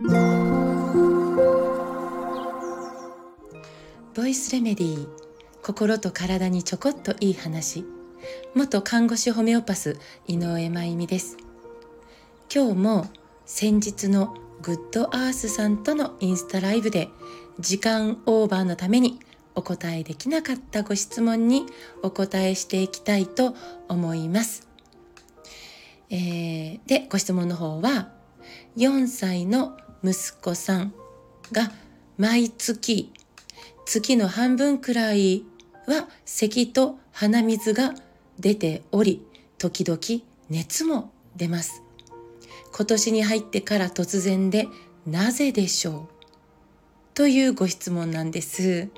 ボイスレメディー心と体にちょこっといい話元看護師ホメオパス井上真由美です今日も先日のグッドアースさんとのインスタライブで時間オーバーのためにお答えできなかったご質問にお答えしていきたいと思います。えー、で、ご質問の方は4歳の息子さんが毎月月の半分くらいは咳と鼻水が出ており時々熱も出ます。今年に入ってから突然でなぜでしょう？というご質問なんです。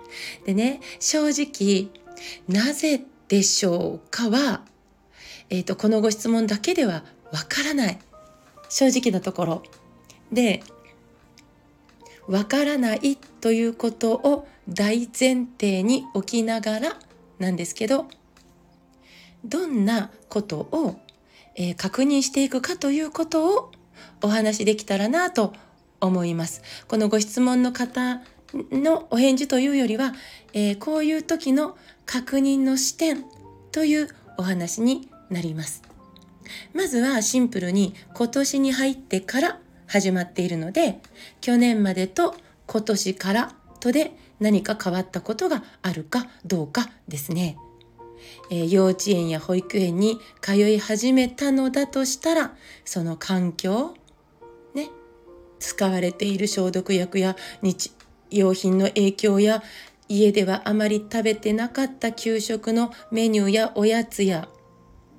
でね正直なぜでしょうかは、えーと、とこのご質問だけではわからない。正直なところ。でわからないということを大前提に置きながらなんですけどどんなことを、えー、確認していくかということをお話しできたらなと思います。このご質問の方のお返事というよりは、えー、こういう時の確認の視点というお話になります。まずはシンプルに今年に入ってから始まっているので、去年までと今年からとで何か変わったことがあるかどうかですね。えー、幼稚園や保育園に通い始めたのだとしたら、その環境、ね、使われている消毒薬や日用品の影響や家ではあまり食べてなかった給食のメニューやおやつや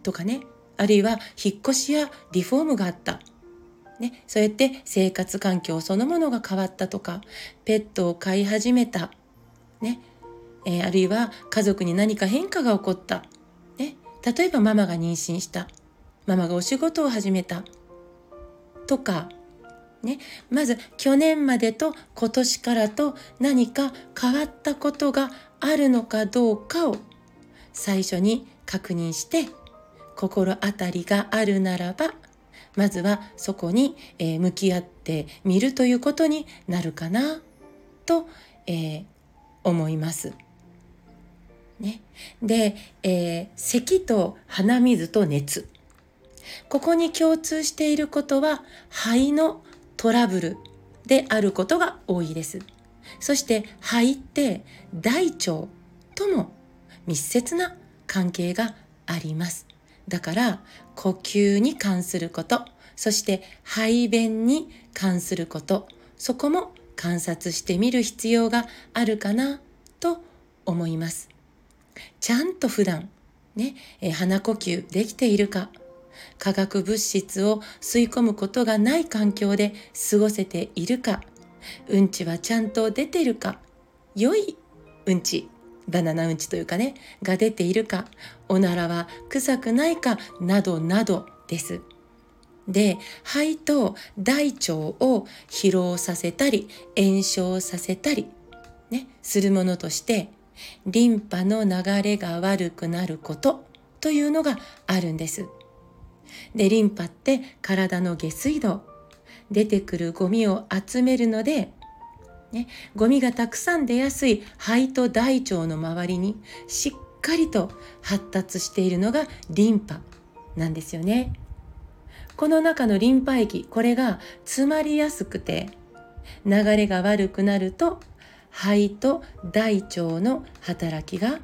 とかね、あるいは引っ越しやリフォームがあった。ね、そうやって生活環境そのものが変わったとか、ペットを飼い始めた。ね、えー、あるいは家族に何か変化が起こった。ね、例えばママが妊娠した。ママがお仕事を始めた。とか、ね、まず去年までと今年からと何か変わったことがあるのかどうかを最初に確認して心当たりがあるならばまずはそこに、えー、向き合ってみるということになるかなと、えー、思います。ね、で、えー、咳と鼻水と熱ここに共通していることは肺のトラブルであることが多いです。そして肺って大腸とも密接な関係があります。だから呼吸に関することそして排便に関することそこも観察してみる必要があるかなと思います。ちゃんと普段ね、え鼻呼吸できているか化学物質を吸い込むことがない環境で過ごせているかうんちはちゃんと出てるか良いうんちバナナうんちというかねが出ているかおならは臭くないかなどなどです。で肺と大腸を疲労させたり炎症させたり、ね、するものとしてリンパの流れが悪くなることというのがあるんです。でリンパって体の下水道出てくるゴミを集めるのでね、ゴミがたくさん出やすい肺と大腸の周りにしっかりと発達しているのがリンパなんですよね。この中のリンパ液これが詰まりやすくて流れが悪くなると肺と大腸の働きが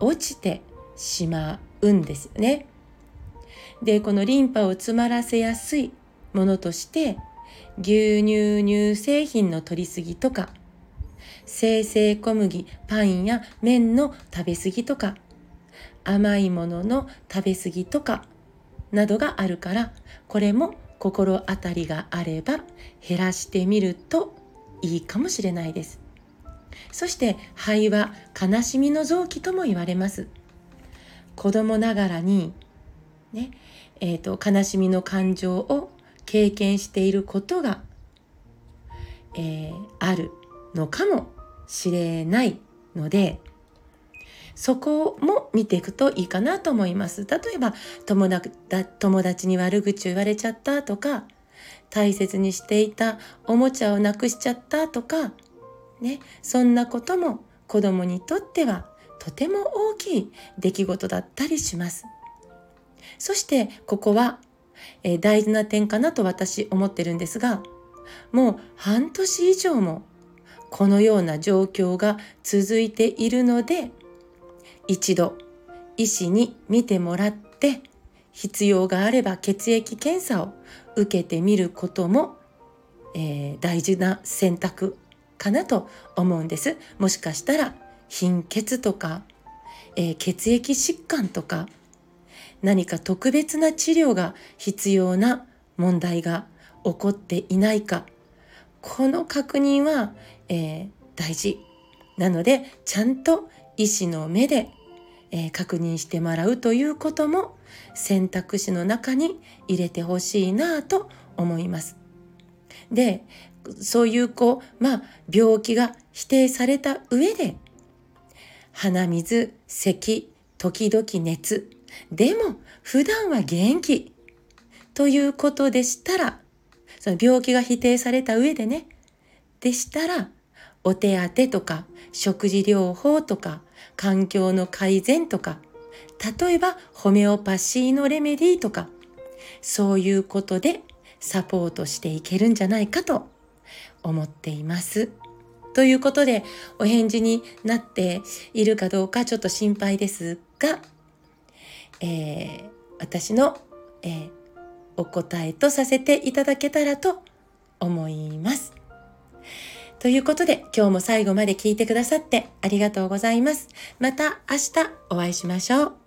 落ちてしまうんですよね。でこのリンパを詰まらせやすいものとして牛乳乳製品の摂りすぎとか生成小麦パンや麺の食べ過ぎとか甘いものの食べ過ぎとかなどがあるからこれも心当たりがあれば減らしてみるといいかもしれないです。そして肺は悲しみの臓器とも言われます。子供ながらにねえーと悲しみの感情を経験していることが、えー、あるのかもしれないのでそこも見ていくといいかなと思います。例えば友達友達に悪口を言われちゃったとか大切にしていたおもちゃをなくしちゃったとか、ね、そんなことも子供にとってはとても大きい出来事だったりします。そしてここは、えー、大事な点かなと私思ってるんですが、もう半年以上もこのような状況が続いているので、一度医師に見てもらって必要があれば血液検査を受けてみることも、えー、大事な選択かなと思うんです。もしかしたら貧血とか、えー、血液疾患とか何か特別な治療が必要な問題が起こっていないかこの確認は、えー、大事なのでちゃんと医師の目でえー、確認してもらうということも選択肢の中に入れてほしいなと思います。で、そういうこう、まあ、病気が否定された上で、鼻水、咳、時々熱、でも普段は元気ということでしたら、その病気が否定された上でね、でしたら、お手当とか食事療法とか環境の改善とか例えばホメオパシーのレメディーとかそういうことでサポートしていけるんじゃないかと思っています。ということでお返事になっているかどうかちょっと心配ですが、えー、私の、えー、お答えとさせていただけたらと思います。ということで今日も最後まで聞いてくださってありがとうございます。また明日お会いしましょう。